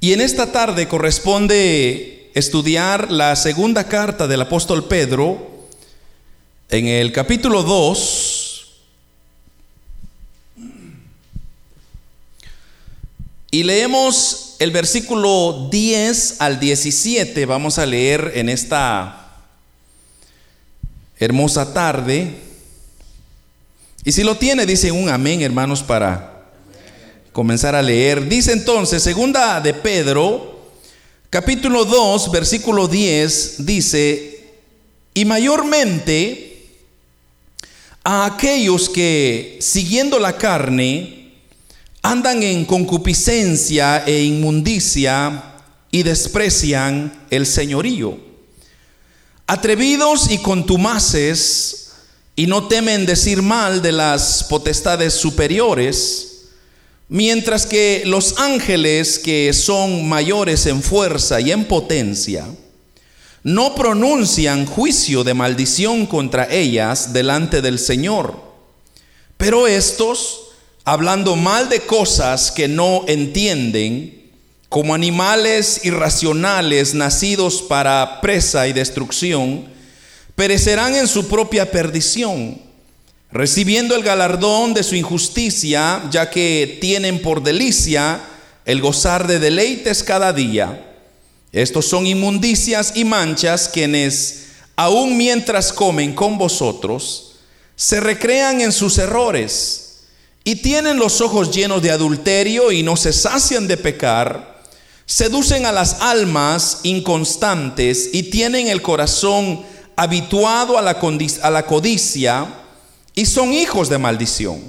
Y en esta tarde corresponde estudiar la segunda carta del apóstol Pedro en el capítulo 2. Y leemos el versículo 10 al 17. Vamos a leer en esta hermosa tarde. Y si lo tiene, dice un amén, hermanos, para comenzar a leer. Dice entonces, segunda de Pedro, capítulo 2, versículo 10, dice, y mayormente a aquellos que, siguiendo la carne, andan en concupiscencia e inmundicia y desprecian el señorío. Atrevidos y contumaces, y no temen decir mal de las potestades superiores, Mientras que los ángeles que son mayores en fuerza y en potencia, no pronuncian juicio de maldición contra ellas delante del Señor. Pero estos, hablando mal de cosas que no entienden, como animales irracionales nacidos para presa y destrucción, perecerán en su propia perdición recibiendo el galardón de su injusticia, ya que tienen por delicia el gozar de deleites cada día. Estos son inmundicias y manchas quienes, aun mientras comen con vosotros, se recrean en sus errores y tienen los ojos llenos de adulterio y no se sacian de pecar, seducen a las almas inconstantes y tienen el corazón habituado a la, a la codicia, y son hijos de maldición.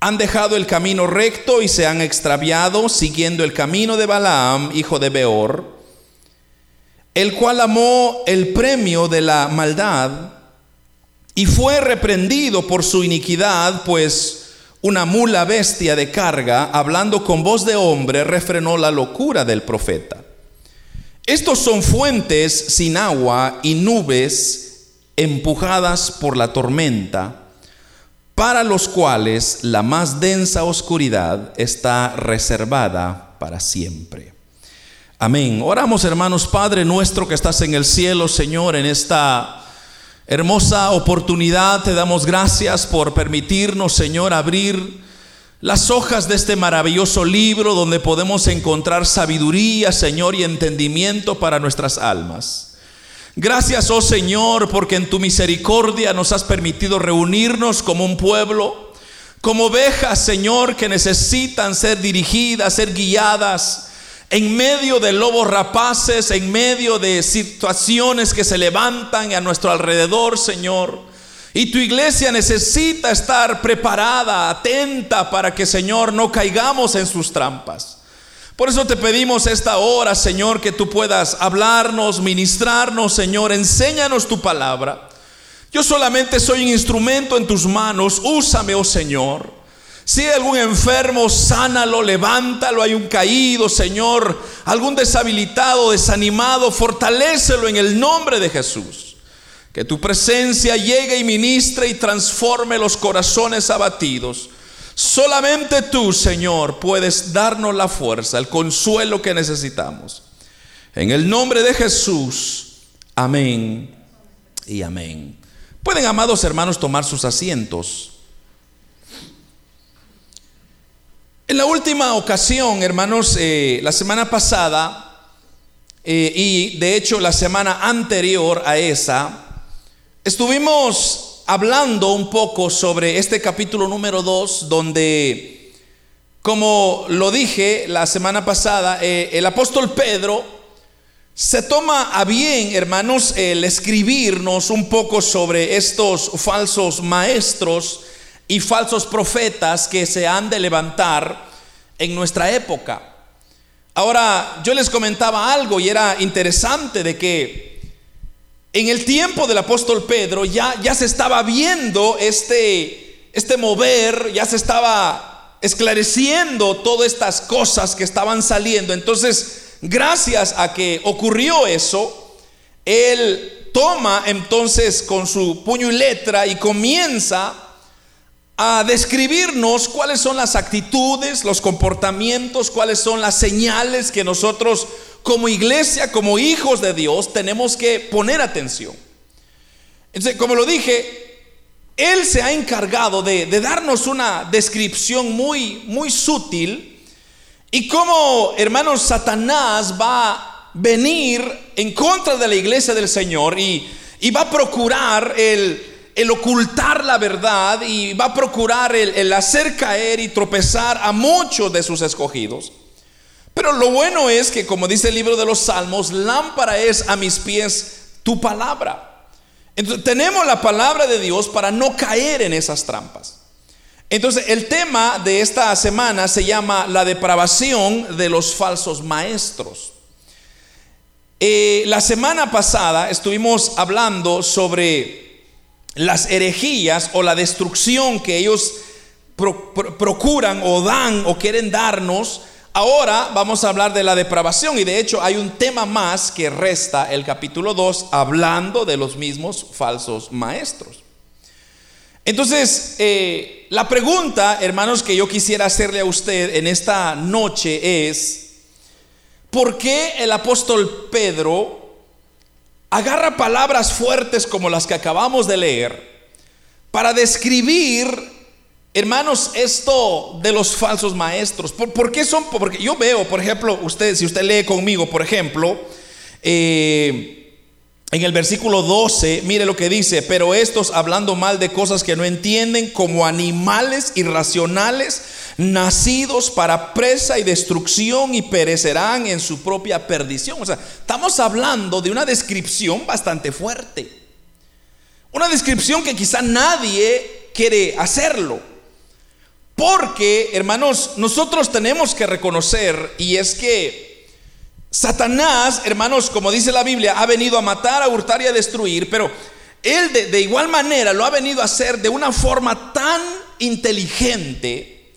Han dejado el camino recto y se han extraviado siguiendo el camino de Balaam, hijo de Beor, el cual amó el premio de la maldad y fue reprendido por su iniquidad, pues una mula bestia de carga, hablando con voz de hombre, refrenó la locura del profeta. Estos son fuentes sin agua y nubes empujadas por la tormenta para los cuales la más densa oscuridad está reservada para siempre. Amén. Oramos hermanos, Padre nuestro que estás en el cielo, Señor, en esta hermosa oportunidad te damos gracias por permitirnos, Señor, abrir las hojas de este maravilloso libro donde podemos encontrar sabiduría, Señor, y entendimiento para nuestras almas. Gracias, oh Señor, porque en tu misericordia nos has permitido reunirnos como un pueblo, como ovejas, Señor, que necesitan ser dirigidas, ser guiadas en medio de lobos rapaces, en medio de situaciones que se levantan a nuestro alrededor, Señor. Y tu iglesia necesita estar preparada, atenta para que, Señor, no caigamos en sus trampas. Por eso te pedimos esta hora, Señor, que tú puedas hablarnos, ministrarnos, Señor, enséñanos tu palabra. Yo solamente soy un instrumento en tus manos, úsame, oh Señor. Si hay algún enfermo, sánalo, levántalo, hay un caído, Señor, algún deshabilitado, desanimado, fortalécelo en el nombre de Jesús. Que tu presencia llegue y ministre y transforme los corazones abatidos Solamente tú, Señor, puedes darnos la fuerza, el consuelo que necesitamos. En el nombre de Jesús, amén y amén. Pueden, amados hermanos, tomar sus asientos. En la última ocasión, hermanos, eh, la semana pasada, eh, y de hecho la semana anterior a esa, estuvimos hablando un poco sobre este capítulo número 2, donde, como lo dije la semana pasada, eh, el apóstol Pedro se toma a bien, hermanos, el escribirnos un poco sobre estos falsos maestros y falsos profetas que se han de levantar en nuestra época. Ahora, yo les comentaba algo y era interesante de que en el tiempo del apóstol Pedro ya, ya se estaba viendo este, este mover, ya se estaba esclareciendo todas estas cosas que estaban saliendo. Entonces, gracias a que ocurrió eso, él toma entonces con su puño y letra y comienza a describirnos cuáles son las actitudes, los comportamientos, cuáles son las señales que nosotros como iglesia, como hijos de Dios, tenemos que poner atención. Entonces, como lo dije, Él se ha encargado de, darnos una descripción muy, muy sutil y cómo, hermanos, Satanás va a venir en contra de la iglesia del Señor y, va a procurar el ocultar la verdad y va a procurar el, hacer caer y tropezar a muchos de sus escogidos. Pero lo bueno es que, como dice el libro de los Salmos, lámpara es a mis pies tu palabra. Entonces tenemos la palabra de Dios para no caer en esas trampas. Entonces el tema de esta semana se llama la depravación de los falsos maestros. Eh, la semana pasada estuvimos hablando sobre las herejías o la destrucción que ellos procuran o dan o quieren darnos, ahora vamos a hablar de la depravación y de hecho hay un tema más que resta el capítulo 2 hablando de los mismos falsos maestros. Entonces, eh, la pregunta, hermanos, que yo quisiera hacerle a usted en esta noche es, ¿por qué el apóstol Pedro agarra palabras fuertes como las que acabamos de leer para describir, hermanos, esto de los falsos maestros. ¿Por, qué son? Porque yo veo, por ejemplo, usted, si usted lee conmigo, por ejemplo, eh, en el versículo 12, mire lo que dice, pero estos hablando mal de cosas que no entienden como animales irracionales, nacidos para presa y destrucción y perecerán en su propia perdición. O sea, estamos hablando de una descripción bastante fuerte. Una descripción que quizá nadie quiere hacerlo. Porque, hermanos, nosotros tenemos que reconocer, y es que Satanás, hermanos, como dice la Biblia, ha venido a matar, a hurtar y a destruir, pero él de, igual manera lo ha venido a hacer de una forma tan inteligente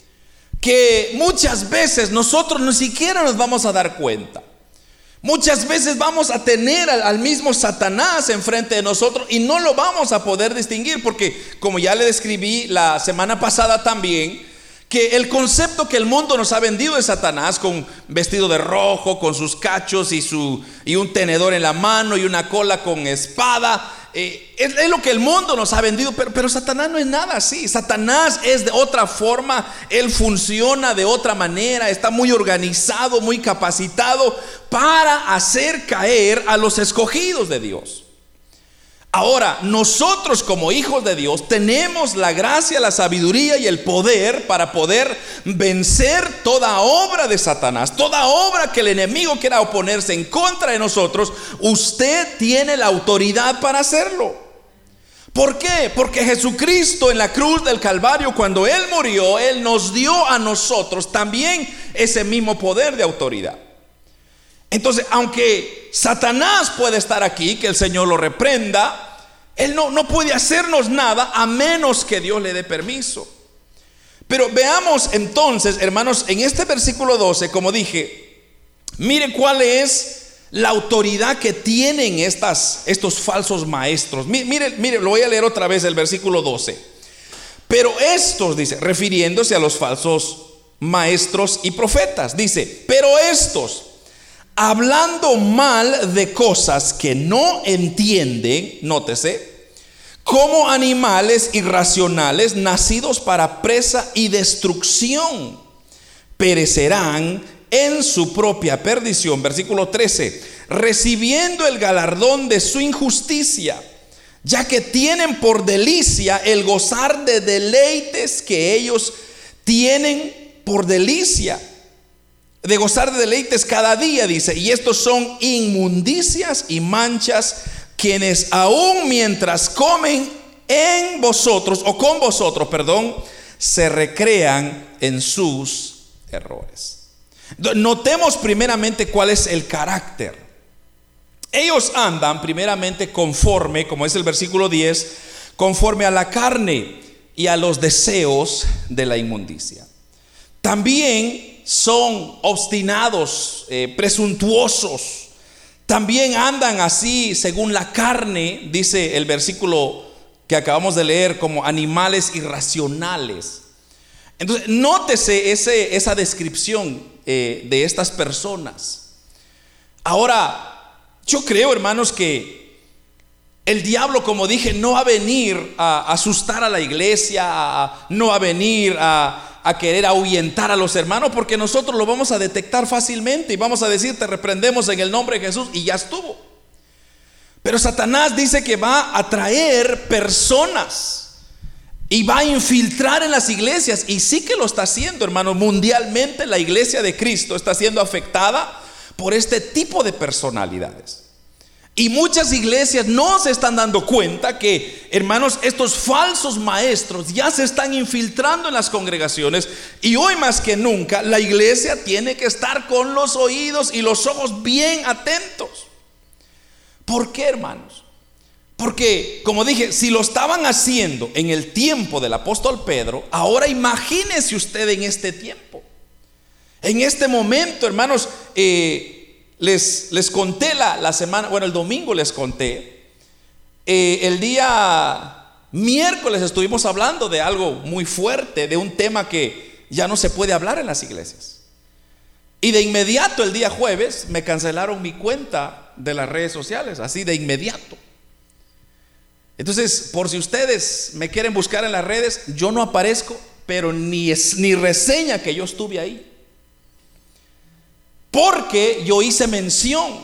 que muchas veces nosotros ni siquiera nos vamos a dar cuenta. Muchas veces vamos a tener al, al, mismo Satanás enfrente de nosotros y no lo vamos a poder distinguir porque, como ya le describí la semana pasada también, que el concepto que el mundo nos ha vendido de Satanás con vestido de rojo, con sus cachos y, su, y un tenedor en la mano y una cola con espada, eh, es, lo que el mundo nos ha vendido, pero, pero Satanás no es nada así. Satanás es de otra forma, él funciona de otra manera, está muy organizado, muy capacitado para hacer caer a los escogidos de Dios. Ahora, nosotros como hijos de Dios tenemos la gracia, la sabiduría y el poder para poder vencer toda obra de Satanás, toda obra que el enemigo quiera oponerse en contra de nosotros, usted tiene la autoridad para hacerlo. ¿Por qué? Porque Jesucristo en la cruz del Calvario, cuando Él murió, Él nos dio a nosotros también ese mismo poder de autoridad. Entonces, aunque Satanás puede estar aquí, que el Señor lo reprenda, él no, no puede hacernos nada a menos que Dios le dé permiso. Pero veamos entonces, hermanos, en este versículo 12, como dije, mire cuál es la autoridad que tienen estas, estos falsos maestros. Mire, mire, lo voy a leer otra vez el versículo 12. Pero estos, dice, refiriéndose a los falsos maestros y profetas, dice, pero estos, hablando mal de cosas que no entienden, nótese, como animales irracionales nacidos para presa y destrucción, perecerán en su propia perdición. Versículo 13, recibiendo el galardón de su injusticia, ya que tienen por delicia el gozar de deleites que ellos tienen por delicia de gozar de deleites cada día, dice, y estos son inmundicias y manchas quienes aún mientras comen en vosotros, o con vosotros, perdón, se recrean en sus errores. Notemos primeramente cuál es el carácter. Ellos andan primeramente conforme, como es el versículo 10, conforme a la carne y a los deseos de la inmundicia. También son obstinados, eh, presuntuosos. También andan así según la carne, dice el versículo que acabamos de leer como animales irracionales. Entonces, nótese ese, esa descripción eh, de estas personas. Ahora, yo creo, hermanos, que el diablo, como dije, no va a venir a asustar a la iglesia, no va a venir a, a querer ahuyentar a los hermanos, porque nosotros lo vamos a detectar fácilmente y vamos a decir, te reprendemos en el nombre de Jesús y ya estuvo. Pero Satanás dice que va a traer personas y va a infiltrar en las iglesias. Y sí que lo está haciendo, hermano. Mundialmente la iglesia de Cristo está siendo afectada por este tipo de personalidades. Y muchas iglesias no se están dando cuenta que, hermanos, estos falsos maestros ya se están infiltrando en las congregaciones y hoy más que nunca la iglesia tiene que estar con los oídos y los ojos bien atentos. ¿Por qué, hermanos? Porque, como dije, si lo estaban haciendo en el tiempo del apóstol Pedro, ahora imagínense usted en este tiempo. En este momento, hermanos, eh, les, les, conté la, la, semana, bueno, el domingo les conté, eh, el día miércoles estuvimos hablando de algo muy fuerte, de un tema que ya no se puede hablar en las iglesias. Y de inmediato el día jueves me cancelaron mi cuenta de las redes sociales, así de inmediato. Entonces, por si ustedes me quieren buscar en las redes, yo no aparezco, pero ni, ni reseña que yo estuve ahí. Porque yo hice mención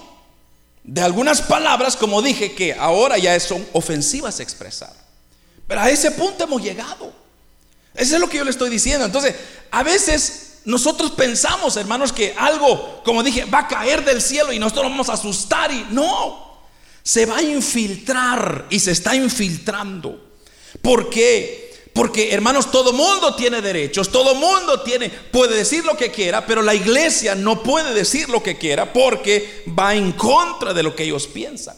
de algunas palabras, como dije, que ahora ya son ofensivas a expresar. Pero a ese punto hemos llegado. Eso es lo que yo le estoy diciendo. Entonces, a veces nosotros pensamos, hermanos, que algo, como dije, va a caer del cielo y nosotros vamos a asustar y no, se va a infiltrar y se está infiltrando. ¿Por qué? Porque, hermanos, todo mundo tiene derechos, todo mundo tiene, puede decir lo que quiera, pero la iglesia no puede decir lo que quiera porque va en contra de lo que ellos piensan.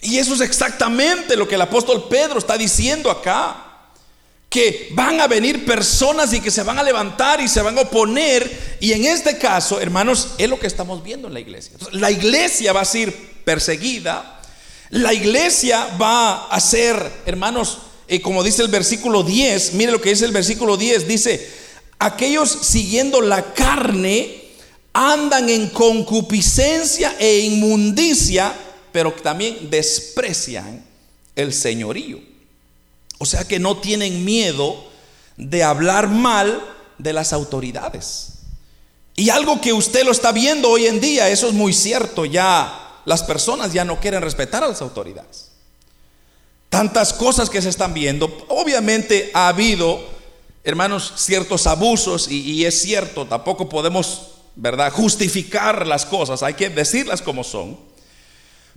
Y eso es exactamente lo que el apóstol Pedro está diciendo acá que van a venir personas y que se van a levantar y se van a oponer. Y en este caso, hermanos, es lo que estamos viendo en la iglesia. la iglesia va a ser perseguida. La iglesia va a ser, hermanos, eh, como dice el versículo 10, mire lo que dice el versículo 10, dice, aquellos siguiendo la carne andan en concupiscencia e inmundicia, pero también desprecian el señorío. O sea que no tienen miedo de hablar mal de las autoridades. Y algo que usted lo está viendo hoy en día, eso es muy cierto, ya las personas ya no quieren respetar a las autoridades. Tantas cosas que se están viendo, obviamente ha habido, hermanos, ciertos abusos y, es cierto, tampoco podemos, ¿verdad?, justificar las cosas, hay que decirlas como son.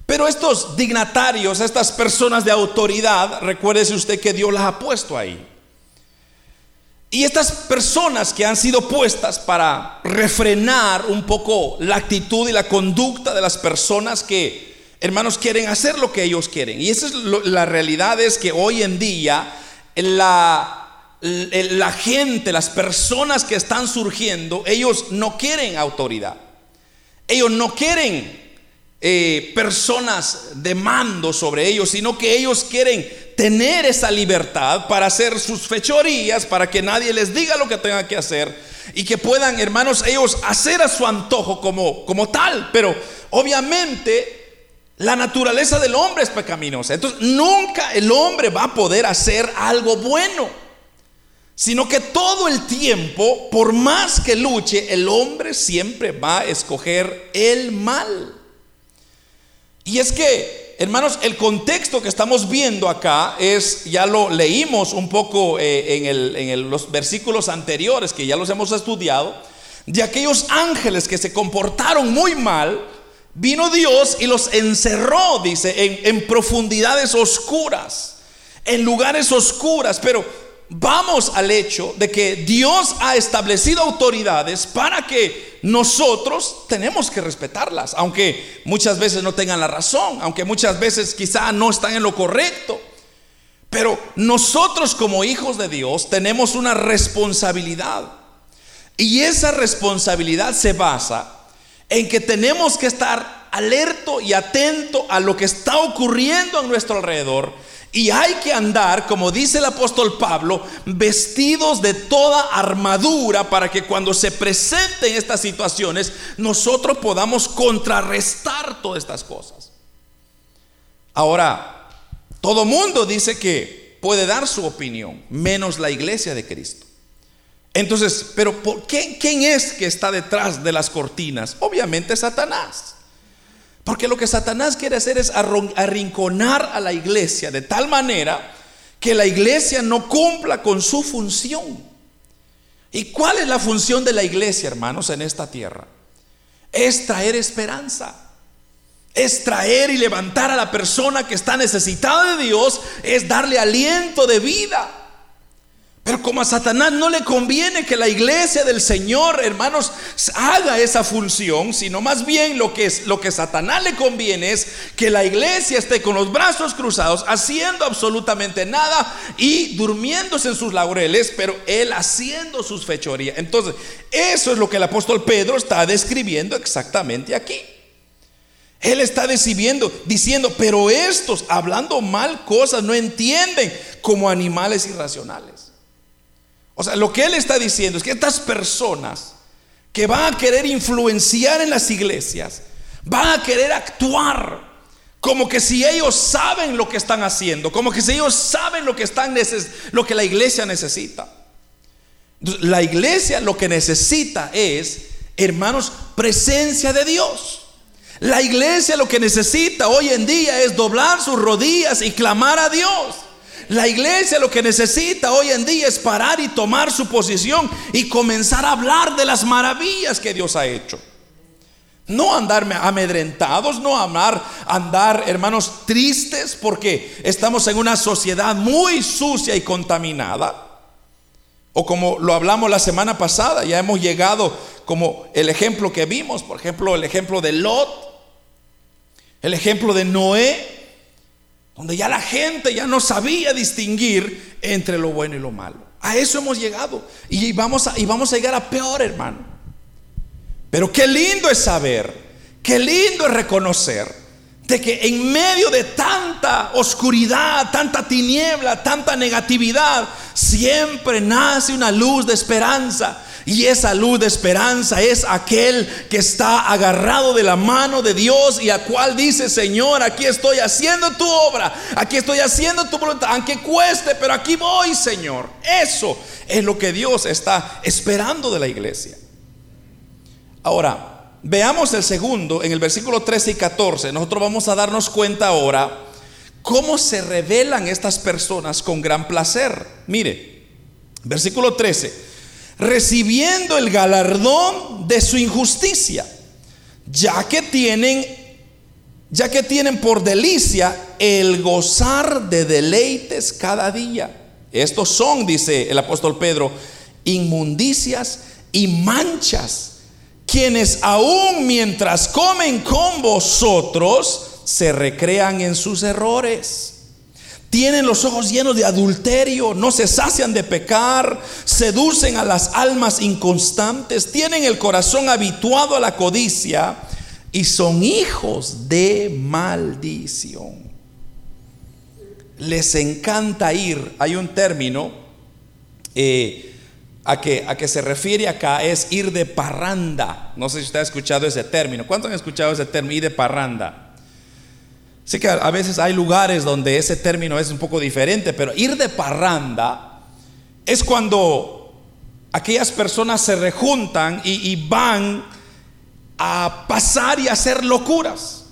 Pero estos dignatarios, estas personas de autoridad, recuérdese usted que Dios las ha puesto ahí. Y estas personas que han sido puestas para refrenar un poco la actitud y la conducta de las personas que, hermanos, quieren hacer lo que ellos quieren. Y esa es la realidad es que hoy en día la, la gente, las personas que están surgiendo, ellos no quieren autoridad. Ellos no quieren eh, personas de mando sobre ellos, sino que ellos quieren tener esa libertad para hacer sus fechorías, para que nadie les diga lo que tengan que hacer y que puedan, hermanos, ellos hacer a su antojo como, como tal. Pero obviamente la naturaleza del hombre es pecaminosa. Entonces nunca el hombre va a poder hacer algo bueno. Sino que todo el tiempo, por más que luche, el hombre siempre va a escoger el mal. Y es que, hermanos, el contexto que estamos viendo acá es, ya lo leímos un poco eh, en, los versículos anteriores, que ya los hemos estudiado, de aquellos ángeles que se comportaron muy mal, vino Dios y los encerró, dice, en, profundidades oscuras, en lugares oscuras, pero vamos al hecho de que Dios ha establecido autoridades para que nosotros tenemos que respetarlas, aunque muchas veces no tengan la razón, aunque muchas veces quizá no están en lo correcto. Pero nosotros como hijos de Dios tenemos una responsabilidad. Y esa responsabilidad se basa en que tenemos que estar alerto y atento a lo que está ocurriendo a nuestro alrededor Y hay que andar, como dice el apóstol Pablo, vestidos de toda armadura para que cuando se presenten estas situaciones nosotros podamos contrarrestar todas estas cosas. Ahora, todo mundo dice que puede dar su opinión, menos la iglesia de Cristo. Entonces, pero ¿por ¿quién es que está detrás de las cortinas? Obviamente Satanás. Porque lo que Satanás quiere hacer es arrinconar a la iglesia de tal manera que la iglesia no cumpla con su función. ¿Y cuál es la función de la iglesia, hermanos, en esta tierra? Es traer esperanza. Es traer y levantar a la persona que está necesitada de Dios. Es darle aliento de vida. Pero como a Satanás no le conviene que la iglesia del Señor, hermanos, haga esa función, sino más bien lo que lo que a Satanás le conviene es que la iglesia esté con los brazos cruzados, haciendo absolutamente nada y durmiéndose en sus laureles, pero él haciendo sus fechorías. Entonces, eso es lo que el apóstol Pedro está describiendo exactamente aquí. Él está decidiendo, diciendo, pero estos, hablando mal cosas, no entienden como animales irracionales. O sea, lo que él está diciendo es que estas personas que van a querer influenciar en las iglesias, van a querer actuar como que si ellos saben lo que están haciendo, como que si ellos saben lo que están lo que la iglesia necesita. la iglesia lo que necesita es, hermanos, presencia de Dios. La iglesia lo que necesita hoy en día es doblar sus rodillas y clamar a Dios. La iglesia lo que necesita hoy en día es parar y tomar su posición y comenzar a hablar de las maravillas que Dios ha hecho. No andar amedrentados, no andar, andar, hermanos, tristes porque estamos en una sociedad muy sucia y contaminada. O como lo hablamos la semana pasada, ya hemos llegado como el ejemplo que vimos, por ejemplo, el ejemplo de Lot, el ejemplo de Noé, donde ya la gente ya no sabía distinguir entre lo bueno y lo malo. A eso hemos llegado y vamos a, y vamos a llegar a peor, hermano. Pero qué lindo es saber, qué lindo es reconocer de que en medio de tanta oscuridad, tanta tiniebla, tanta negatividad, siempre nace una luz de esperanza y esa luz de esperanza es aquel que está agarrado de la mano de Dios y a cual dice, Señor, aquí estoy haciendo tu obra, aquí estoy haciendo tu voluntad, aunque cueste, pero aquí voy, Señor. Eso es lo que Dios está esperando de la iglesia. Ahora, veamos el segundo, en el versículo 13 y 14, nosotros vamos a darnos cuenta ahora cómo se revelan estas personas con gran placer. Mire, versículo 13 recibiendo el galardón de su injusticia, ya que tienen ya que tienen por delicia el gozar de deleites cada día. Estos son, dice el apóstol Pedro, inmundicias y manchas, quienes aún mientras comen con vosotros se recrean en sus errores. Tienen los ojos llenos de adulterio, no se sacian de pecar, seducen a las almas inconstantes, tienen el corazón habituado a la codicia y son hijos de maldición. Les encanta ir, hay un término eh, a, que, a que se refiere acá, es ir de parranda. No sé si usted ha escuchado ese término. ¿Cuántos han escuchado ese término, ir de parranda? Sé que a veces hay lugares donde ese término es un poco diferente, pero ir de parranda es cuando aquellas personas se rejuntan y, van a pasar y hacer locuras.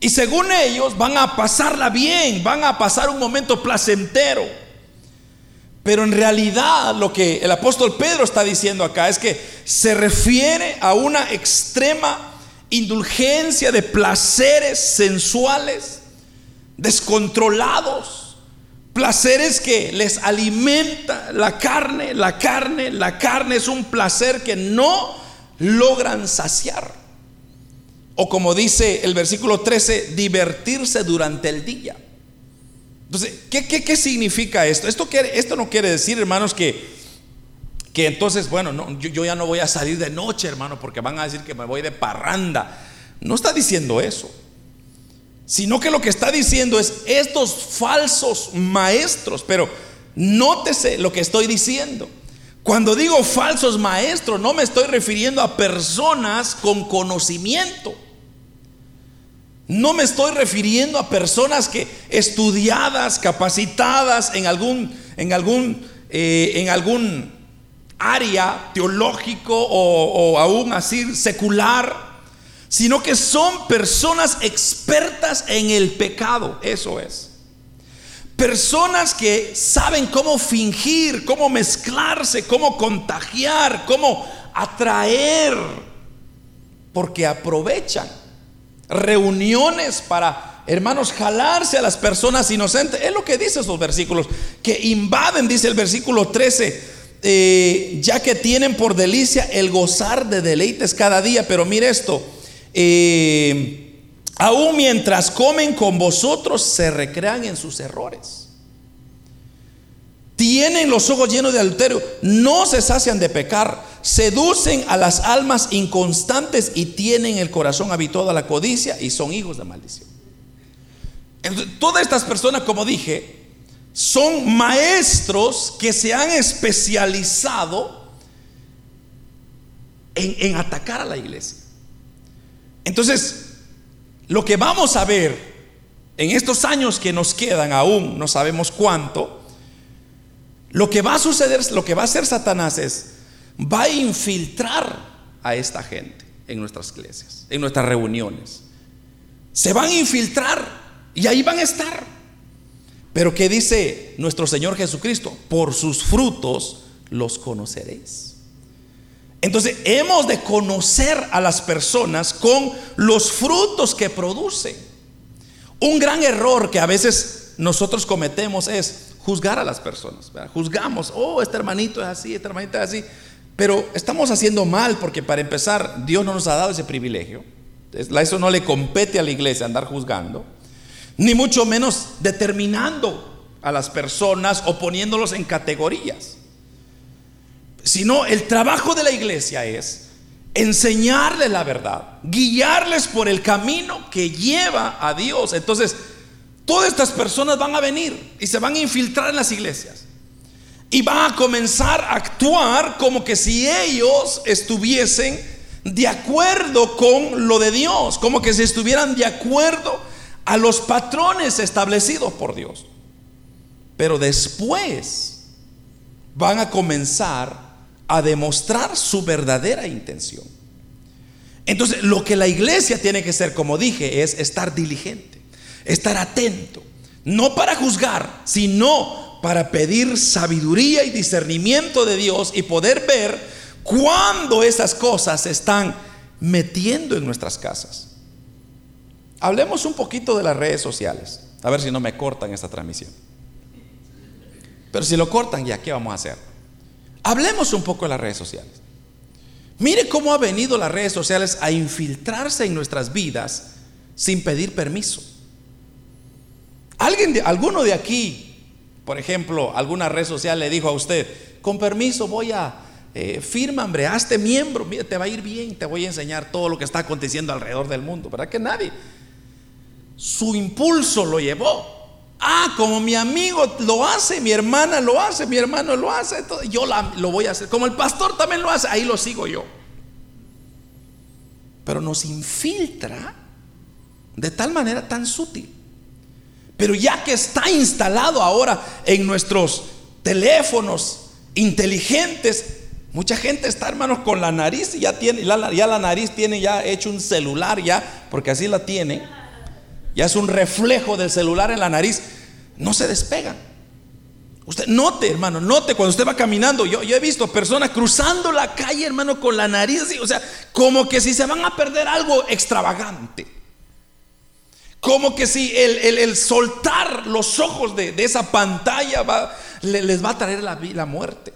Y según ellos van a pasarla bien, van a pasar un momento placentero. Pero en realidad lo que el apóstol Pedro está diciendo acá es que se refiere a una extrema indulgencia de placeres sensuales, descontrolados, placeres que les alimenta la carne, la carne, la carne es un placer que no logran saciar. O como dice el versículo 13, divertirse durante el día. Entonces, ¿qué, qué, significa esto? Esto, esto no quiere decir, hermanos, que que entonces, bueno, no, yo, ya no voy a salir de noche, hermano, porque van a decir que me voy de parranda. No está diciendo eso. sino que lo que está diciendo es estos falsos maestros, pero nótese lo que estoy diciendo. Cuando digo falsos maestros, no me estoy refiriendo a personas con conocimiento. No me estoy refiriendo a personas que estudiadas, capacitadas en algún, en algún, eh, en algún área teológico o, aún así secular sino que son personas expertas en el pecado, eso es. Personas que saben cómo fingir, cómo mezclarse, cómo contagiar, cómo atraer, porque aprovechan reuniones para, hermanos, jalarse a las personas inocentes. Es lo que dice esos versículos, que invaden, dice el versículo 13, eh, ya que tienen por delicia el gozar de deleites cada día. Pero mire esto, eh, aún mientras comen con vosotros, se recrean en sus errores. Tienen los ojos llenos de adulterio, no se sacian de pecar, seducen a las almas inconstantes y tienen el corazón habituado a la codicia y son hijos de maldición. todas estas personas, como dije, son maestros que se han especializado en atacar a la iglesia. Entonces, lo que vamos a ver en estos años que nos quedan aún, no sabemos cuánto, lo que va a suceder, lo que va a hacer Satanás es, va a infiltrar a esta gente en nuestras iglesias, en nuestras reuniones. Se van a infiltrar y ahí van a estar. Pero ¿qué dice nuestro Señor Jesucristo? Por sus frutos los conoceréis. Entonces hemos de conocer a las personas con los frutos que producen. Un gran error que a veces nosotros cometemos es juzgar a las personas. Juzgamos, oh, este hermanito es así, este hermanito es así. Pero estamos haciendo mal porque para empezar, Dios no nos ha dado ese privilegio. Eso no le compete a la iglesia andar juzgando, ni mucho menos determinando a las personas o poniéndolos en categorías sino el trabajo de la iglesia es enseñarles la verdad, guiarles por el camino que lleva a Dios. Entonces, todas estas personas van a venir y se van a infiltrar en las iglesias y van a comenzar a actuar como que si ellos estuviesen de acuerdo con lo de Dios, como que si estuvieran de acuerdo a los patrones establecidos por Dios. Pero después van a comenzar a demostrar su verdadera intención. Entonces, lo que la iglesia tiene que ser, como dije, es estar diligente, estar atento, no para juzgar, sino para pedir sabiduría y discernimiento de Dios y poder ver cuando esas cosas se están metiendo en nuestras casas. Hablemos un poquito de las redes sociales, a ver si no me cortan esta transmisión. Pero si lo cortan, ya, ¿qué vamos a hacer? Hablemos un poco de las redes sociales. Mire cómo ha venido las redes sociales a infiltrarse en nuestras vidas sin pedir permiso. Alguien de, alguno de aquí, por ejemplo, alguna red social le dijo a usted, con permiso voy a, eh, firma, hombre, hazte miembro, te va a ir bien, te voy a enseñar todo lo que está aconteciendo alrededor del mundo, ¿verdad que nadie? Su impulso lo llevó Ah, como mi amigo lo hace, mi hermana lo hace, mi hermano lo hace, yo lo voy a hacer. Como el pastor también lo hace, ahí lo sigo yo. Pero nos infiltra de tal manera tan sutil. Pero ya que está instalado ahora en nuestros teléfonos inteligentes, mucha gente está, hermanos, con la nariz y ya tiene, ya la nariz tiene ya hecho un celular ya, porque así la tiene ya es un reflejo del celular en la nariz, no se despegan. Usted note, hermano, note cuando usted va caminando. Yo, yo he visto personas cruzando la calle, hermano, con la nariz, o sea, como que si se van a perder algo extravagante. Como que si el, soltar los ojos de, esa pantalla les va a traer la, la muerte.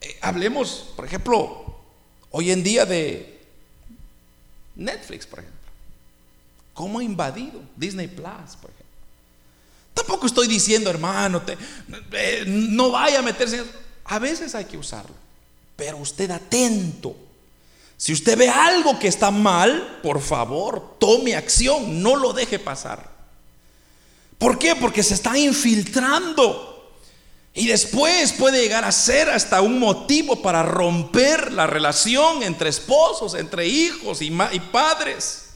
Eh, hablemos, por ejemplo, hoy en día de Netflix, por ejemplo. ¿Cómo ha invadido Disney Plus, por ejemplo? Tampoco estoy diciendo, hermano, eh, no vaya a meterse. A veces hay que usarlo, pero usted atento. Si usted ve algo que está mal, por favor, tome acción, no lo deje pasar. ¿Por qué? Porque se está infiltrando. Y después puede llegar a ser hasta un motivo para romper la relación entre esposos, entre hijos y, y padres.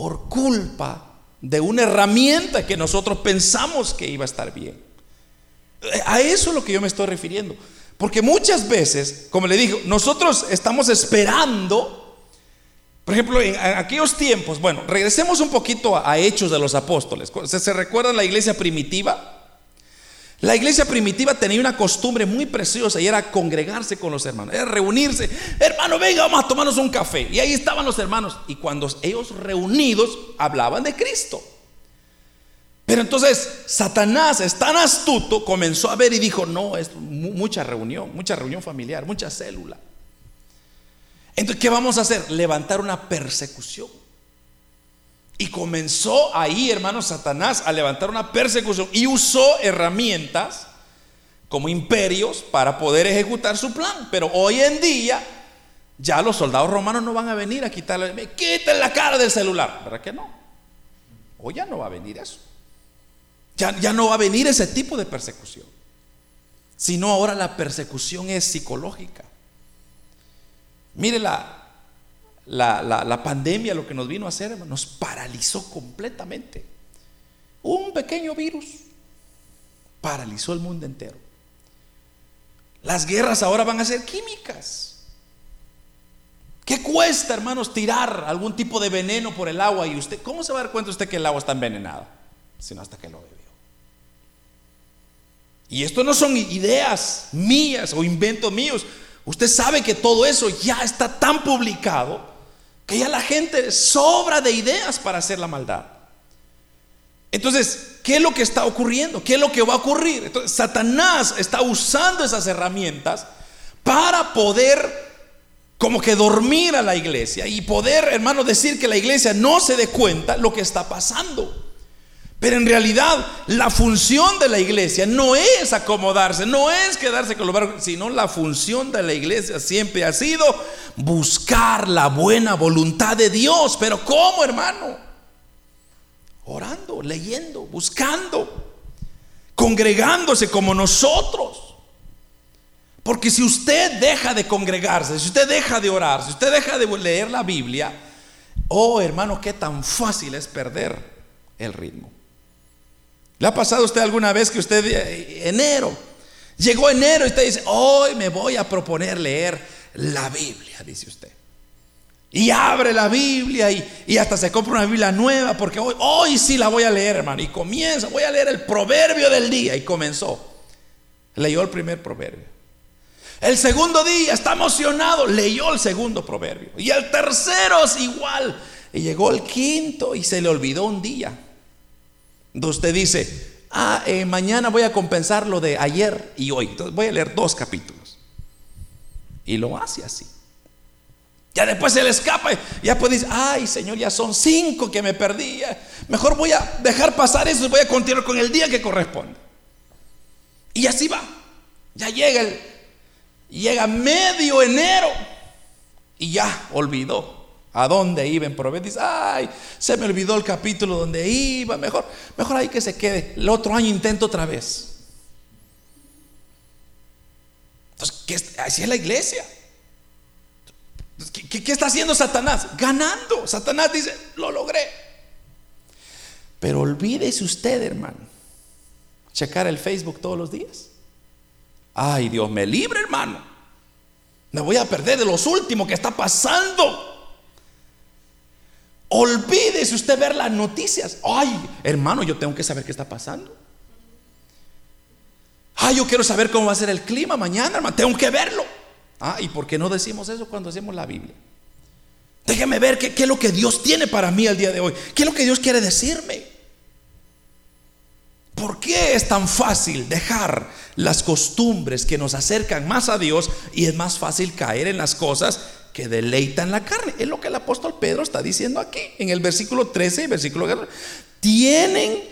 Por culpa de una herramienta que nosotros pensamos que iba a estar bien. A eso es lo que yo me estoy refiriendo. Porque muchas veces, como le digo, nosotros estamos esperando, por ejemplo, en aquellos tiempos, bueno, regresemos un poquito a, Hechos de los Apóstoles. ¿Se, ¿Se recuerdan la iglesia primitiva? La iglesia primitiva tenía una costumbre muy preciosa y era congregarse con los hermanos, era reunirse. Hermano, venga, vamos a tomarnos un café. Y ahí estaban los hermanos. Y cuando ellos reunidos hablaban de Cristo. Pero entonces Satanás es tan astuto, comenzó a ver y dijo, no, es mucha reunión, mucha reunión familiar, mucha célula. Entonces, ¿qué vamos a hacer? Levantar una persecución. Y comenzó ahí, hermano, Satanás a levantar una persecución y usó herramientas como imperios para poder ejecutar su plan. Pero hoy en día ya los soldados romanos no van a venir a quitarle, quiten la cara del celular. ¿Verdad que no? Hoy ya no va a venir eso. Ya, no va a venir ese tipo de persecución. Sino ahora la persecución es psicológica. Mire la, la, pandemia, lo que nos vino a hacer, nos paralizó completamente. Un pequeño virus paralizó el mundo entero. Las guerras ahora van a ser químicas. ¿Qué cuesta, hermanos, tirar algún tipo de veneno por el agua? Y usted, ¿cómo se va a dar cuenta usted que el agua está envenenada? Sino hasta que lo bebió. Y esto no son ideas mías o inventos míos. Usted sabe que todo eso ya está tan publicado que ya la gente sobra de ideas para hacer la maldad. Entonces, ¿qué es lo que está ocurriendo? ¿Qué es lo que va a ocurrir? Entonces, Satanás está usando esas herramientas para poder como que dormir a la iglesia y poder, hermano, decir que la iglesia no se dé cuenta lo que está pasando. Pero en realidad la función de la iglesia no es acomodarse, no es quedarse con los sino la función de la iglesia siempre ha sido buscar la buena voluntad de Dios. Pero ¿cómo, hermano? Orando, leyendo, buscando, congregándose como nosotros. Porque si usted deja de congregarse, si usted deja de orar, si usted deja de leer la Biblia, oh hermano, qué tan fácil es perder el ritmo. ¿Le ha pasado a usted alguna vez que usted, eh, enero, llegó enero y usted dice, hoy me voy a proponer leer la Biblia, dice usted? Y abre la Biblia y, hasta se compra una Biblia nueva porque hoy, hoy sí la voy a leer, hermano. Y comienza, voy a leer el proverbio del día. Y comenzó. Leyó el primer proverbio. El segundo día está emocionado, leyó el segundo proverbio. Y el tercero es igual. Y llegó el quinto y se le olvidó un día. Entonces usted dice, ah, eh, mañana voy a compensar lo de ayer y hoy. Entonces voy a leer dos capítulos. Y lo hace así. Ya después se le escapa. Ya puede decir, ay Señor, ya son cinco que me perdí. Mejor voy a dejar pasar eso y voy a continuar con el día que corresponde. Y así va. Ya llega el, llega medio enero y ya olvidó ¿A dónde iba en Proverbios? Dice, ay, se me olvidó el capítulo donde iba. Mejor, mejor ahí que se quede. El otro año intento otra vez. Entonces, así es la iglesia. ¿Qué, ¿Qué, está haciendo Satanás? Ganando. Satanás dice, lo logré. Pero olvídese usted, hermano, checar el Facebook todos los días. Ay, Dios me libre, hermano. Me voy a perder de los últimos que está pasando. Olvídese usted ver las noticias. Ay, hermano, yo tengo que saber qué está pasando. Ay, yo quiero saber cómo va a ser el clima mañana, hermano. Tengo que verlo. Ah, ¿y por qué no decimos eso cuando hacemos la Biblia? Déjeme ver qué, qué es lo que Dios tiene para mí el día de hoy. ¿Qué es lo que Dios quiere decirme? ¿Por qué es tan fácil dejar las costumbres que nos acercan más a Dios y es más fácil caer en las cosas que deleitan la carne. Es lo que el apóstol Pedro está diciendo aquí, en el versículo 13 y versículo 14. Tienen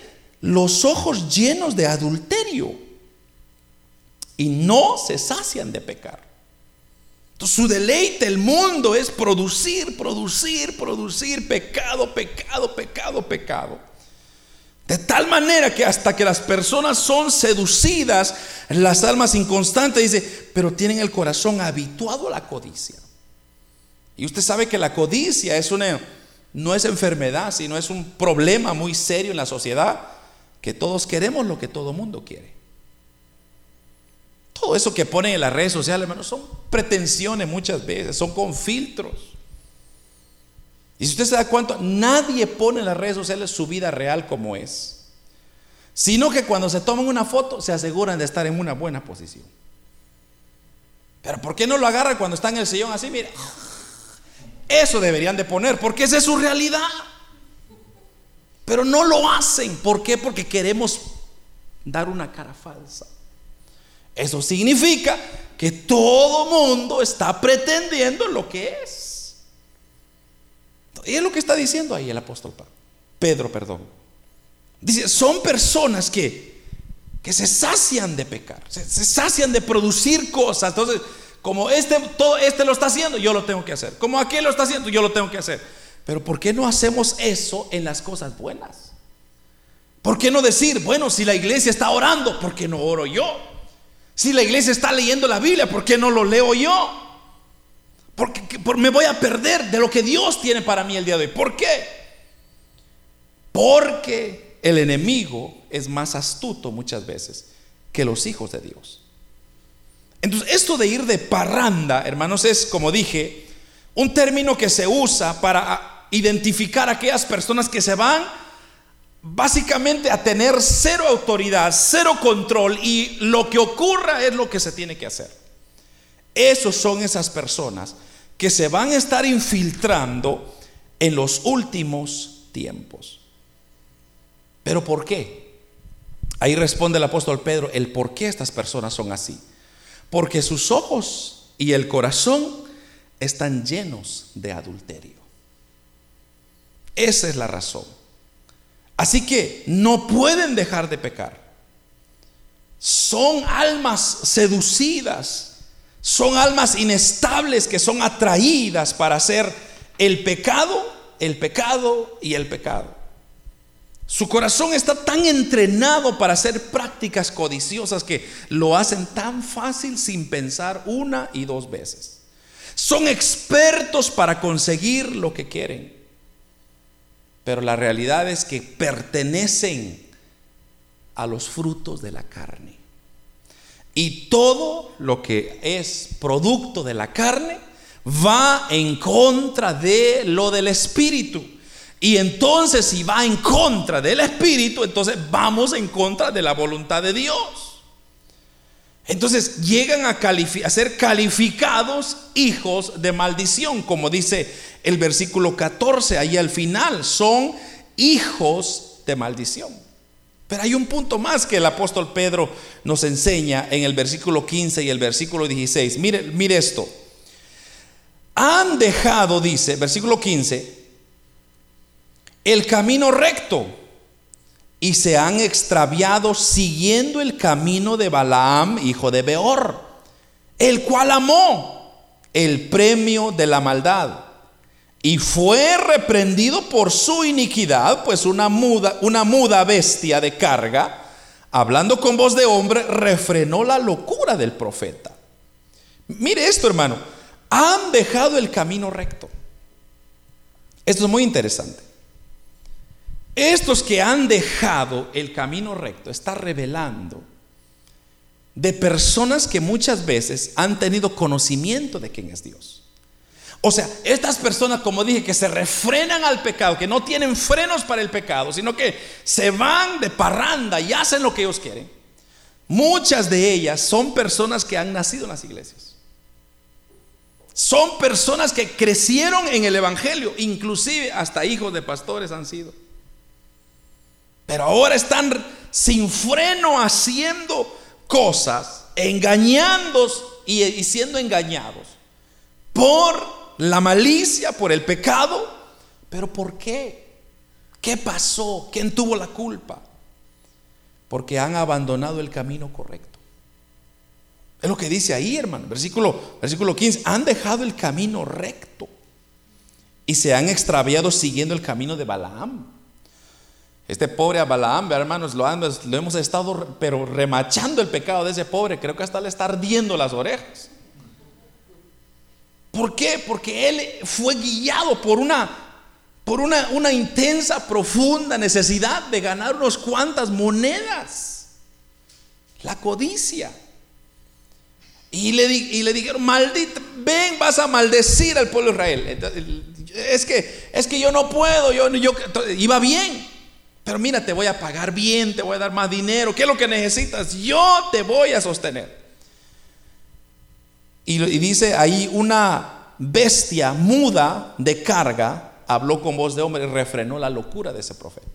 los ojos llenos de adulterio y no se sacian de pecar. su deleite, el mundo, es producir, producir, producir pecado, pecado, pecado, pecado. De tal manera que hasta que las personas son seducidas, las almas inconstantes, dice, pero tienen el corazón habituado a la codicia. Y usted sabe que la codicia es una, no es enfermedad, sino es un problema muy serio en la sociedad, que todos queremos lo que todo mundo quiere. Todo eso que ponen en las redes sociales, hermanos, son pretensiones muchas veces, son con filtros. Y si usted se da cuenta, nadie pone en las redes sociales su vida real como es. Sino que cuando se toman una foto se aseguran de estar en una buena posición. Pero ¿por qué no lo agarran cuando están en el sillón así? Mira, eso deberían de poner, porque esa es su realidad. Pero no lo hacen. ¿Por qué? Porque queremos dar una cara falsa. Eso significa que todo mundo está pretendiendo lo que es. Y es lo que está diciendo ahí el apóstol Pedro, perdón. Dice, son personas que, que se sacian de pecar, se, sacian de producir cosas. Entonces, como este, todo, este lo está haciendo, yo lo tengo que hacer. Como aquel lo está haciendo, yo lo tengo que hacer. Pero ¿por qué no hacemos eso en las cosas buenas? ¿Por qué no decir, bueno, si la iglesia está orando, ¿por qué no oro yo? Si la iglesia está leyendo la Biblia, ¿por qué no lo leo yo? Porque, me voy a perder de lo que Dios tiene para mí el día de hoy. ¿Por qué? Porque el enemigo es más astuto muchas veces que los hijos de Dios. Entonces, esto de ir de parranda, hermanos, es, como dije, un término que se usa para identificar a aquellas personas que se van básicamente a tener cero autoridad, cero control y lo que ocurra es lo que se tiene que hacer. Esos son esas personas que se van a estar infiltrando en los últimos tiempos. ¿Pero por qué? Ahí responde el apóstol Pedro el por qué estas personas son así. Porque sus ojos y el corazón están llenos de adulterio. Esa es la razón. Así que no pueden dejar de pecar. Son almas seducidas, son almas inestables que son atraídas para hacer el pecado, el pecado y el pecado. Su corazón está tan entrenado para hacer prácticas codiciosas que lo hacen tan fácil sin pensar una y dos veces. Son expertos para conseguir lo que quieren pero la realidad es que pertenecen a los frutos de la carne. Y todo lo que es producto de la carne va en contra de lo del espíritu. Y entonces si va en contra del espíritu, entonces vamos en contra de la voluntad de Dios. Entonces llegan a, ser calificados hijos de maldición, como dice el versículo 14, ahí al final, son hijos de maldición. Pero hay un punto más que el apóstol Pedro nos enseña en el versículo 15 y el versículo 16. Mire, mire esto. Han dejado, dice, versículo 15, el camino recto y se han extraviado siguiendo el camino de Balaam, hijo de Beor, el cual amó el premio de la maldad y fue reprendido por su iniquidad, pues una muda, una muda bestia de carga, hablando con voz de hombre, refrenó la locura del profeta. Mire esto, hermano, han dejado el camino recto. Esto es muy interesante. Estos que han dejado el camino recto está revelando de personas que muchas veces han tenido conocimiento de quién es Dios. O sea, estas personas, como dije, que se refrenan al pecado, que no tienen frenos para el pecado, sino que se van de parranda y hacen lo que ellos quieren. Muchas de ellas son personas que han nacido en las iglesias. Son personas que crecieron en el Evangelio, inclusive hasta hijos de pastores han sido. Pero ahora están sin freno haciendo cosas, engañando y siendo engañados por la malicia, por el pecado. Pero ¿por qué? ¿Qué pasó? ¿Quién tuvo la culpa? Porque han abandonado el camino correcto. Es lo que dice ahí, hermano. Versículo, versículo 15. Han dejado el camino recto y se han extraviado siguiendo el camino de Balaam. Este pobre Balaam, hermanos, lo, lo hemos estado, pero remachando el pecado de ese pobre. Creo que hasta le está ardiendo las orejas. ¿Por qué? Porque él fue guiado por una, por una, una intensa, profunda necesidad de ganar unos cuantas monedas. La codicia. Y le, y le dijeron, maldito, ven, vas a maldecir al pueblo de Israel. es que, es que yo no puedo, yo, yo iba bien. Pero mira, te voy a pagar bien, te voy a dar más dinero. ¿Qué es lo que necesitas? Yo te voy a sostener. Y, dice ahí una bestia muda de carga habló con voz de hombre y refrenó la locura de ese profeta.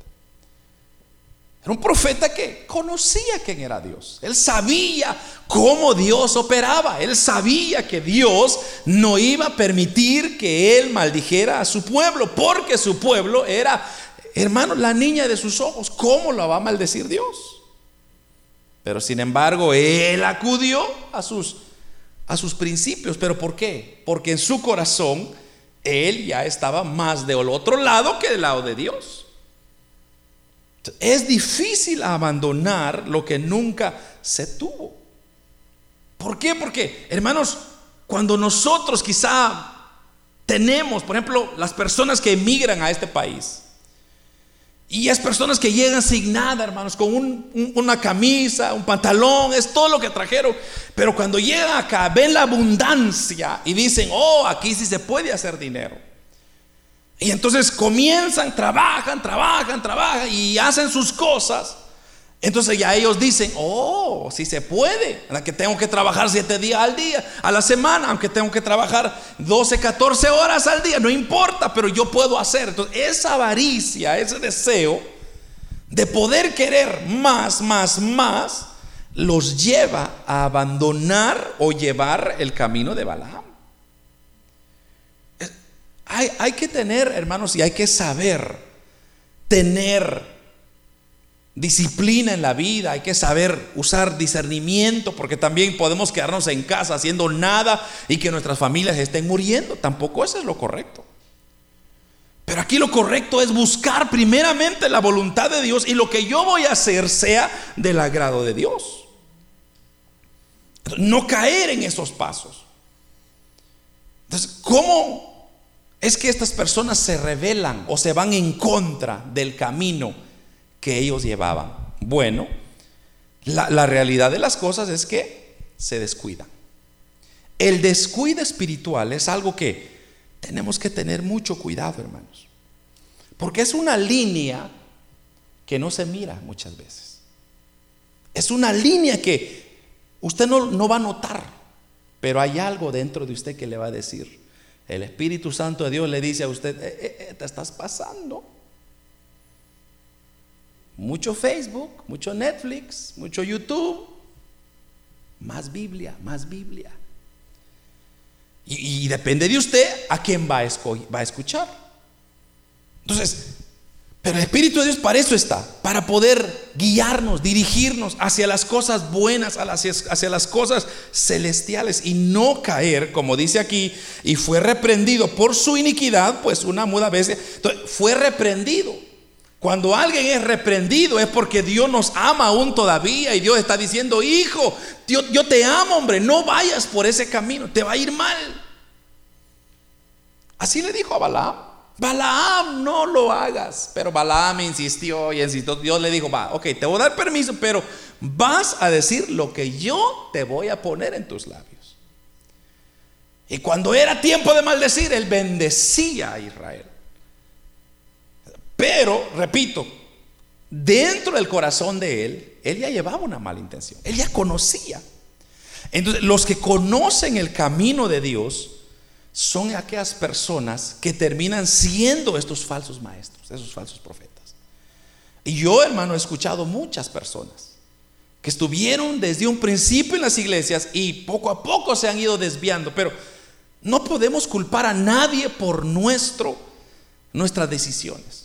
Era un profeta que conocía quién era Dios. Él sabía cómo Dios operaba. Él sabía que Dios no iba a permitir que él maldijera a su pueblo, porque su pueblo era, hermano, la niña de sus ojos. ¿Cómo lo va a maldecir Dios? Pero sin embargo, él acudió a sus, a sus principios. ¿Pero por qué? Porque en su corazón él ya estaba más del otro lado que del lado de Dios. Es difícil abandonar lo que nunca se tuvo. ¿Por qué? Porque, hermanos, cuando nosotros quizá tenemos, por ejemplo, las personas que emigran a este país, y es personas que llegan sin nada, hermanos, con una camisa, un pantalón, es todo lo que trajeron. Pero cuando llegan acá, ven la abundancia y dicen, oh, aquí sí se puede hacer dinero. Y entonces comienzan, trabajan, trabajan, trabajan y hacen sus cosas. Entonces ya ellos dicen, oh, si se puede, que tengo que trabajar siete días al día, a la semana, aunque tengo que trabajar 12, 14 horas al día, no importa, pero yo puedo hacer. Entonces esa avaricia, ese deseo de poder querer más, más, más, los lleva a abandonar o llevar el camino de Balaam. Hay, que tener, hermanos, y hay que saber tener disciplina en la vida, hay que saber usar discernimiento, porque también podemos quedarnos en casa haciendo nada y que nuestras familias estén muriendo. Tampoco eso es lo correcto. Pero aquí lo correcto es buscar primeramente la voluntad de Dios y lo que yo voy a hacer sea del agrado de Dios. No caer en esos pasos. Entonces, ¿cómo es que estas personas se rebelan o se van en contra del camino que ellos llevaban. Bueno, la, realidad de las cosas es que se descuidan. El descuido espiritual es algo que tenemos que tener mucho cuidado, hermanos. Porque es una línea que no se mira muchas veces. Es una línea que usted no, no va a notar, pero hay algo dentro de usted que le va a decir, el Espíritu Santo de Dios le dice a usted, eh, eh, eh, te estás pasando. Mucho Facebook, mucho Netflix, mucho YouTube. Más Biblia, más Biblia. Y, depende de usted a quién va a, va a escuchar. Entonces, pero el Espíritu de Dios para eso está, para poder guiarnos, dirigirnos hacia las cosas buenas, hacia, las cosas celestiales y no caer, como dice aquí, y fue reprendido por su iniquidad, pues una muda vez fue reprendido. Cuando alguien es reprendido es porque Dios nos ama aún todavía y Dios está diciendo, hijo, yo, te amo, hombre, no vayas por ese camino, te va a ir mal. Así le dijo a Balaam. Balaam, no lo hagas. Pero Balaam insistió y insistió. Dios le dijo, va, ok, te voy a dar permiso, pero vas a decir lo que yo te voy a poner en tus labios. Y cuando era tiempo de maldecir, él bendecía a Israel. Pero, repito, dentro del corazón de él, él ya llevaba una mala intención. Él ya conocía. Entonces, los que conocen el camino de Dios, son aquellas personas que terminan siendo estos falsos maestros, esos falsos profetas. Y yo, hermano, he escuchado muchas personas que estuvieron desde un principio en las iglesias y poco a poco se han ido desviando, pero no podemos culpar a nadie por nuestro, nuestras decisiones.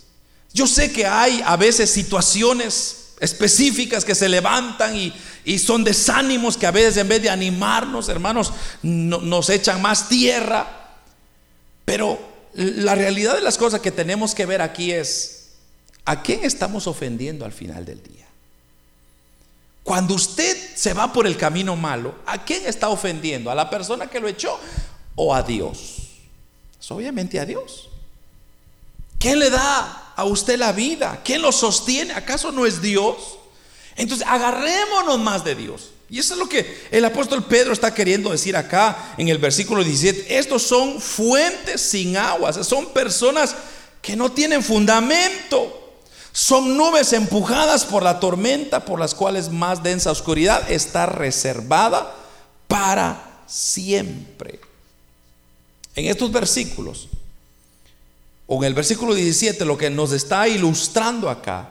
Yo sé que hay a veces situaciones específicas que se levantan y, son desánimos que a veces en vez de animarnos, hermanos, nos echan más tierra. Pero la realidad de las cosas que tenemos que ver aquí es, ¿a quién estamos ofendiendo al final del día? Cuando usted se va por el camino malo, ¿a quién está ofendiendo? ¿A la persona que lo echó o a Dios? Es obviamente a Dios. ¿Quién le da a usted la vida? ¿Quién lo sostiene? ¿Acaso no es Dios? Entonces, agarrémonos más de Dios. Y eso es lo que el apóstol Pedro está queriendo decir acá en el versículo 17. Estos son fuentes sin aguas, son personas que no tienen fundamento. Son nubes empujadas por la tormenta, por las cuales más densa oscuridad está reservada para siempre. En estos versículos, o en el versículo 17, lo que nos está ilustrando acá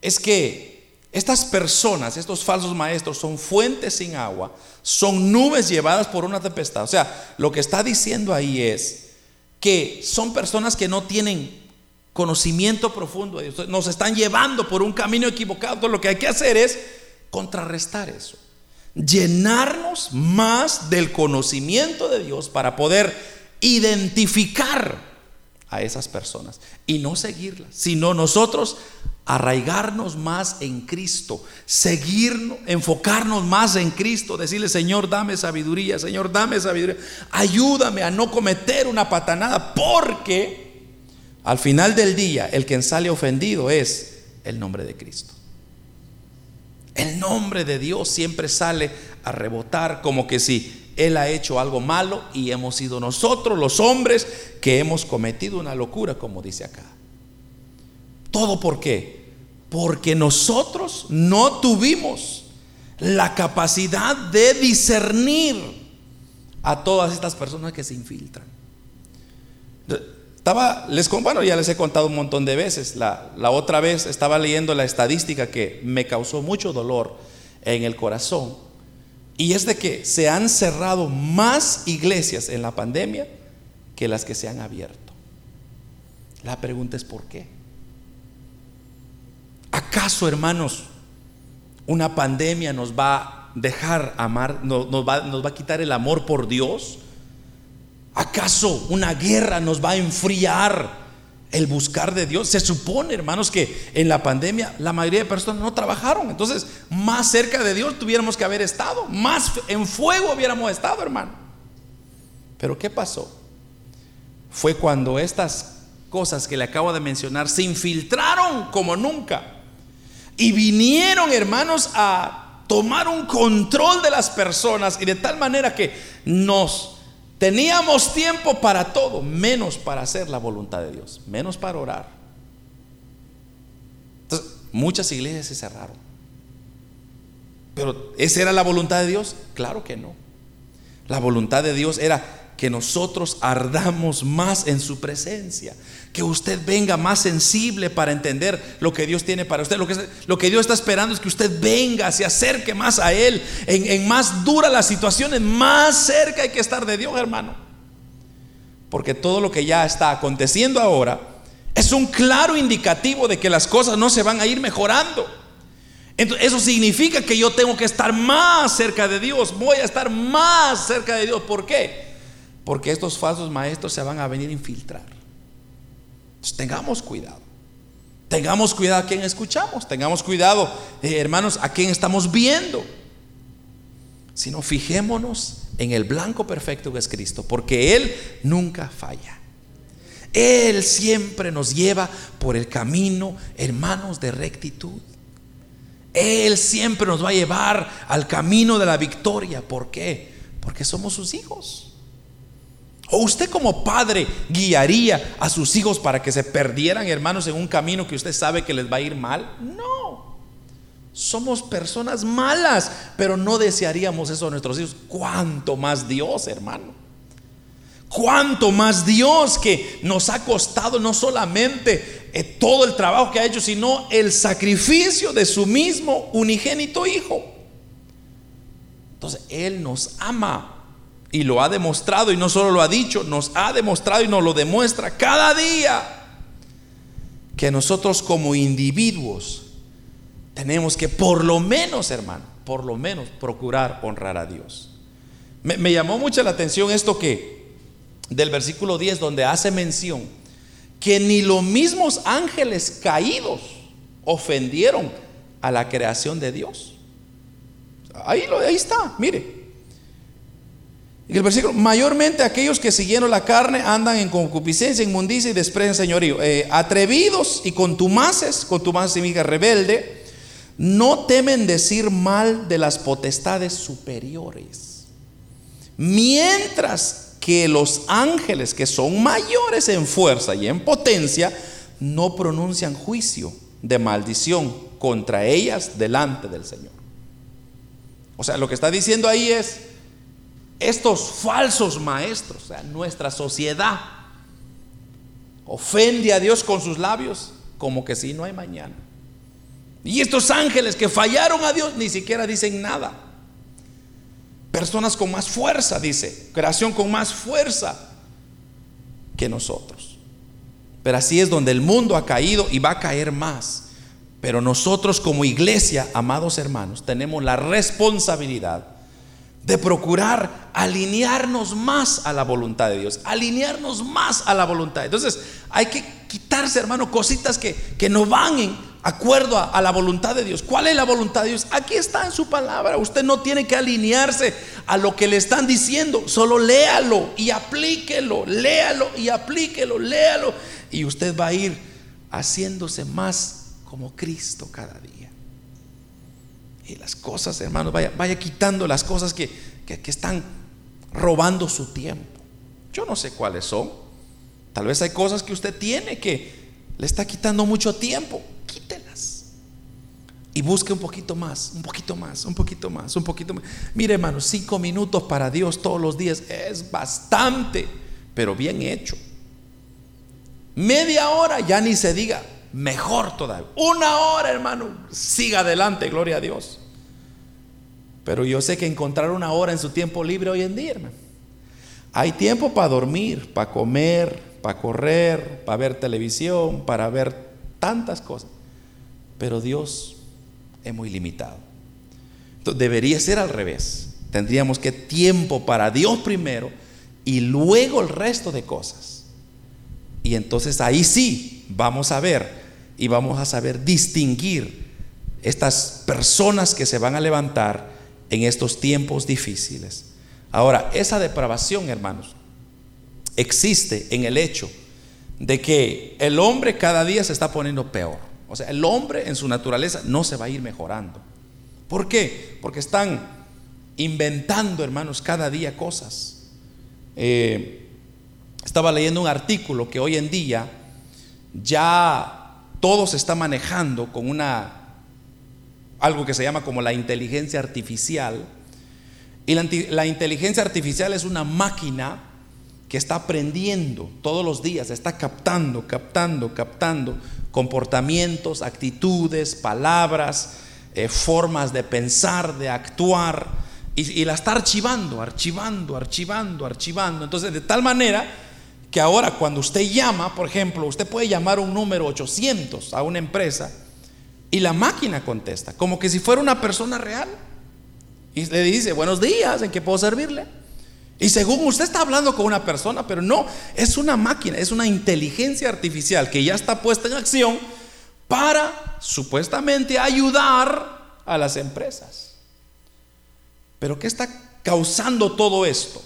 es que estas personas, estos falsos maestros, son fuentes sin agua, son nubes llevadas por una tempestad. O sea, lo que está diciendo ahí es que son personas que no tienen conocimiento profundo de Dios. Nos están llevando por un camino equivocado. Entonces lo que hay que hacer es contrarrestar eso. Llenarnos más del conocimiento de Dios para poder identificar a esas personas y no seguirlas, sino nosotros arraigarnos más en Cristo, seguirnos, enfocarnos más en Cristo, decirle, Señor, dame sabiduría, Señor, dame sabiduría, ayúdame a no cometer una patanada, porque al final del día, el que sale ofendido es el nombre de Cristo. El nombre de Dios siempre sale a rebotar como que si Él ha hecho algo malo y hemos sido nosotros los hombres que hemos cometido una locura, como dice acá. ¿Todo por qué? Porque nosotros no tuvimos la capacidad de discernir a todas estas personas que se infiltran. Estaba, les, bueno, ya les he contado un montón de veces. La, la otra vez estaba leyendo la estadística que me causó mucho dolor en el corazón. Y es de que se han cerrado más iglesias en la pandemia que las que se han abierto. La pregunta es ¿por qué? ¿Acaso, hermanos, una pandemia nos va a dejar amar, nos, va, nos va a quitar el amor por Dios? ¿Acaso una guerra nos va a enfriar el buscar de Dios? Se supone, hermanos, que en la pandemia la mayoría de personas no trabajaron. Entonces, más cerca de Dios tuviéramos que haber estado. Más en fuego hubiéramos estado, hermano. Pero ¿qué pasó? Fue cuando estas cosas que le acabo de mencionar se infiltraron como nunca. Y vinieron, hermanos, a tomar un control de las personas y de tal manera que nos Teníamos tiempo para todo, menos para hacer la voluntad de Dios, menos para orar. Entonces, muchas iglesias se cerraron. Pero ¿esa era la voluntad de Dios? Claro que no. La voluntad de Dios era que nosotros ardamos más en su presencia, que usted venga más sensible para entender lo que Dios tiene para usted. Lo que, lo que Dios está esperando es que usted venga, se acerque más a Él. En, en más duras las situaciones, más cerca hay que estar de Dios, hermano. Porque todo lo que ya está aconteciendo ahora es un claro indicativo de que las cosas no se van a ir mejorando. Entonces, eso significa que yo tengo que estar más cerca de Dios. Voy a estar más cerca de Dios. ¿Por qué? porque estos falsos maestros se van a venir a infiltrar. Tengamos cuidado. Tengamos cuidado a quien escuchamos. Tengamos cuidado, eh, hermanos, a quien estamos viendo. Sino fijémonos en el blanco perfecto que es Cristo, porque Él nunca falla. Él siempre nos lleva por el camino, hermanos, de rectitud. Él siempre nos va a llevar al camino de la victoria. ¿Por qué? Porque somos sus hijos. ¿O usted como padre guiaría a sus hijos para que se perdieran, hermanos, en un camino que usted sabe que les va a ir mal? No. Somos personas malas, pero no desearíamos eso a nuestros hijos. ¿Cuánto más Dios, hermano? ¿Cuánto más Dios que nos ha costado no solamente eh, todo el trabajo que ha hecho, sino el sacrificio de su mismo unigénito Hijo? Entonces, Él nos ama y lo ha demostrado, y no solo lo ha dicho, nos ha demostrado y nos lo demuestra cada día, que nosotros como individuos tenemos que por lo menos, hermano, por lo menos procurar honrar a Dios. Me, llamó mucho la atención esto que del versículo 10 donde hace mención que ni los mismos ángeles caídos ofendieron a la creación de Dios. Ahí, lo, ahí está, mire. Y el versículo, mayormente aquellos que siguieron la carne andan en concupiscencia, inmundicia y desprecian señorío. Eh, atrevidos y contumaces, contumaces significa rebelde, no temen decir mal de las potestades superiores. Mientras que los ángeles que son mayores en fuerza y en potencia, no pronuncian juicio de maldición contra ellas delante del Señor. O sea, lo que está diciendo ahí es, estos falsos maestros, o sea, nuestra sociedad, ofende a Dios con sus labios como que si no hay mañana. Y estos ángeles que fallaron a Dios ni siquiera dicen nada. Personas con más fuerza, dice, creación con más fuerza que nosotros. Pero así es donde el mundo ha caído y va a caer más. Pero nosotros como iglesia, amados hermanos, tenemos la responsabilidad de procurar alinearnos más a la voluntad de Dios, alinearnos más a la voluntad. Entonces, hay que quitarse, hermano, cositas que, que no van en acuerdo a, a, la voluntad de Dios. ¿Cuál es la voluntad de Dios? Aquí está en su palabra. Usted no tiene que alinearse a lo que le están diciendo, solo léalo y aplíquelo, léalo y aplíquelo, léalo. Y usted va a ir haciéndose más como Cristo cada día. Y las cosas, hermanos, vaya, vaya quitando las cosas que, que, que están robando su tiempo. Yo no sé cuáles son. Tal vez hay cosas que usted tiene que le está quitando mucho tiempo. Quítelas. Y busque un poquito más, un poquito más, un poquito más, un poquito más. Mire, hermanos, cinco minutos para Dios todos los días es bastante, pero bien hecho. Media hora ya ni se diga mejor todavía. Una hora, hermano, siga adelante, gloria a Dios. Pero yo sé que encontrar una hora en su tiempo libre hoy en día, hermano. Hay tiempo para dormir, para comer, para correr, para ver televisión, para ver tantas cosas. Pero Dios es muy limitado. Entonces debería ser al revés. Tendríamos que tiempo para Dios primero y luego el resto de cosas. Y entonces ahí sí vamos a ver y vamos a saber distinguir estas personas que se van a levantar en estos tiempos difíciles. Ahora, esa depravación, hermanos, existe en el hecho de que el hombre cada día se está poniendo peor. O sea, el hombre en su naturaleza no se va a ir mejorando. ¿Por qué? Porque están inventando, hermanos, cada día cosas. Eh, estaba leyendo un artículo que hoy en día ya todo se está manejando con una algo que se llama como la inteligencia artificial. Y la, inteligencia artificial es una máquina que está aprendiendo todos los días, está captando, captando, captando comportamientos, actitudes, palabras, eh, formas de pensar, de actuar, y, y la está archivando, archivando, archivando, archivando. Entonces, de tal manera que ahora cuando usted llama, por ejemplo, usted puede llamar un número 800 a una empresa y la máquina contesta, como que si fuera una persona real. Y le dice, buenos días, ¿en qué puedo servirle? Y según usted está hablando con una persona, pero no, es una máquina, es una inteligencia artificial que ya está puesta en acción para supuestamente ayudar a las empresas. Pero ¿qué está causando todo esto?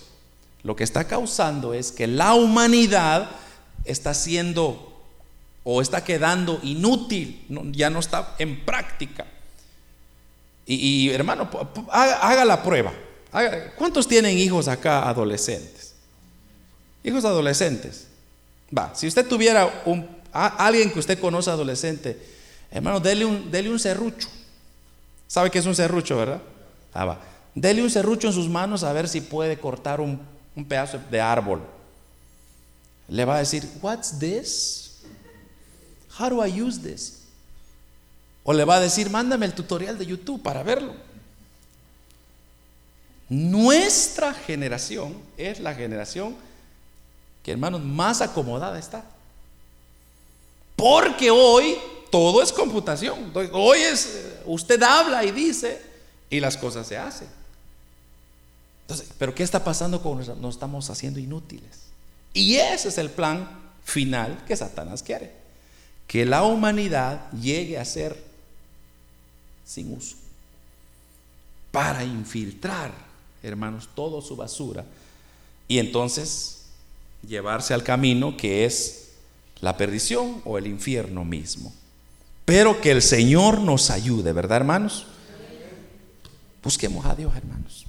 Lo que está causando es que la humanidad está siendo o está quedando inútil, ya no está en práctica. Y, hermano, haga, la prueba. ¿Cuántos tienen hijos acá adolescentes? Hijos adolescentes. Va, si usted tuviera un, alguien que usted conoce adolescente, hermano, dele un, dele un serrucho. ¿Sabe qué es un serrucho, verdad? Ah, va. Dele un serrucho en sus manos a ver si puede cortar un un pedazo de árbol, le va a decir, What's this? How do I use this? O le va a decir, mándame el tutorial de YouTube para verlo. Nuestra generación es la generación que, hermanos, más acomodada está. Porque hoy todo es computación. Hoy es, usted habla y dice y las cosas se hacen. Pero ¿qué está pasando con nosotros? Nos estamos haciendo inútiles. Y ese es el plan final que Satanás quiere. Que la humanidad llegue a ser sin uso. Para infiltrar, hermanos, toda su basura. Y entonces llevarse al camino que es la perdición o el infierno mismo. Pero que el Señor nos ayude, ¿verdad, hermanos? Busquemos a Dios, hermanos.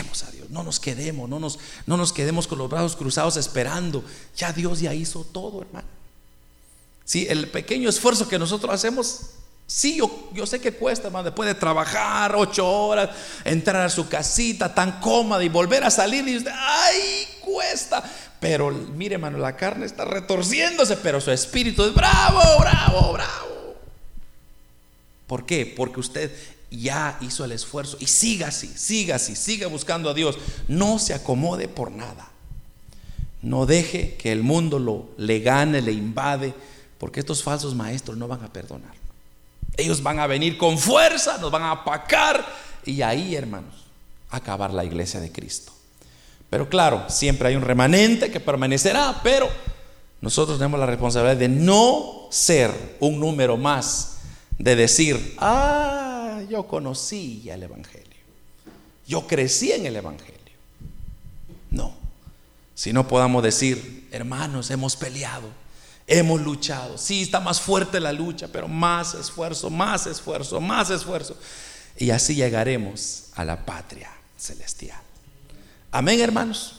A Dios. No nos quedemos, no nos, no nos quedemos con los brazos cruzados esperando. Ya Dios ya hizo todo, hermano. Si el pequeño esfuerzo que nosotros hacemos, sí, yo, yo sé que cuesta, hermano. Después de trabajar ocho horas, entrar a su casita tan cómoda y volver a salir y usted, ¡ay! Cuesta. Pero mire, hermano, la carne está retorciéndose, pero su espíritu es bravo, bravo, bravo. ¿Por qué? Porque usted ya hizo el esfuerzo y siga así, siga así, siga buscando a Dios. No se acomode por nada. No deje que el mundo lo le gane, le invade, porque estos falsos maestros no van a perdonar. Ellos van a venir con fuerza, nos van a apacar y ahí, hermanos, acabar la iglesia de Cristo. Pero claro, siempre hay un remanente que permanecerá, pero nosotros tenemos la responsabilidad de no ser un número más, de decir, ah, yo conocí el Evangelio, yo crecí en el Evangelio. No, si no podamos decir, hermanos, hemos peleado, hemos luchado, sí, está más fuerte la lucha, pero más esfuerzo, más esfuerzo, más esfuerzo. Y así llegaremos a la patria celestial. Amén, hermanos.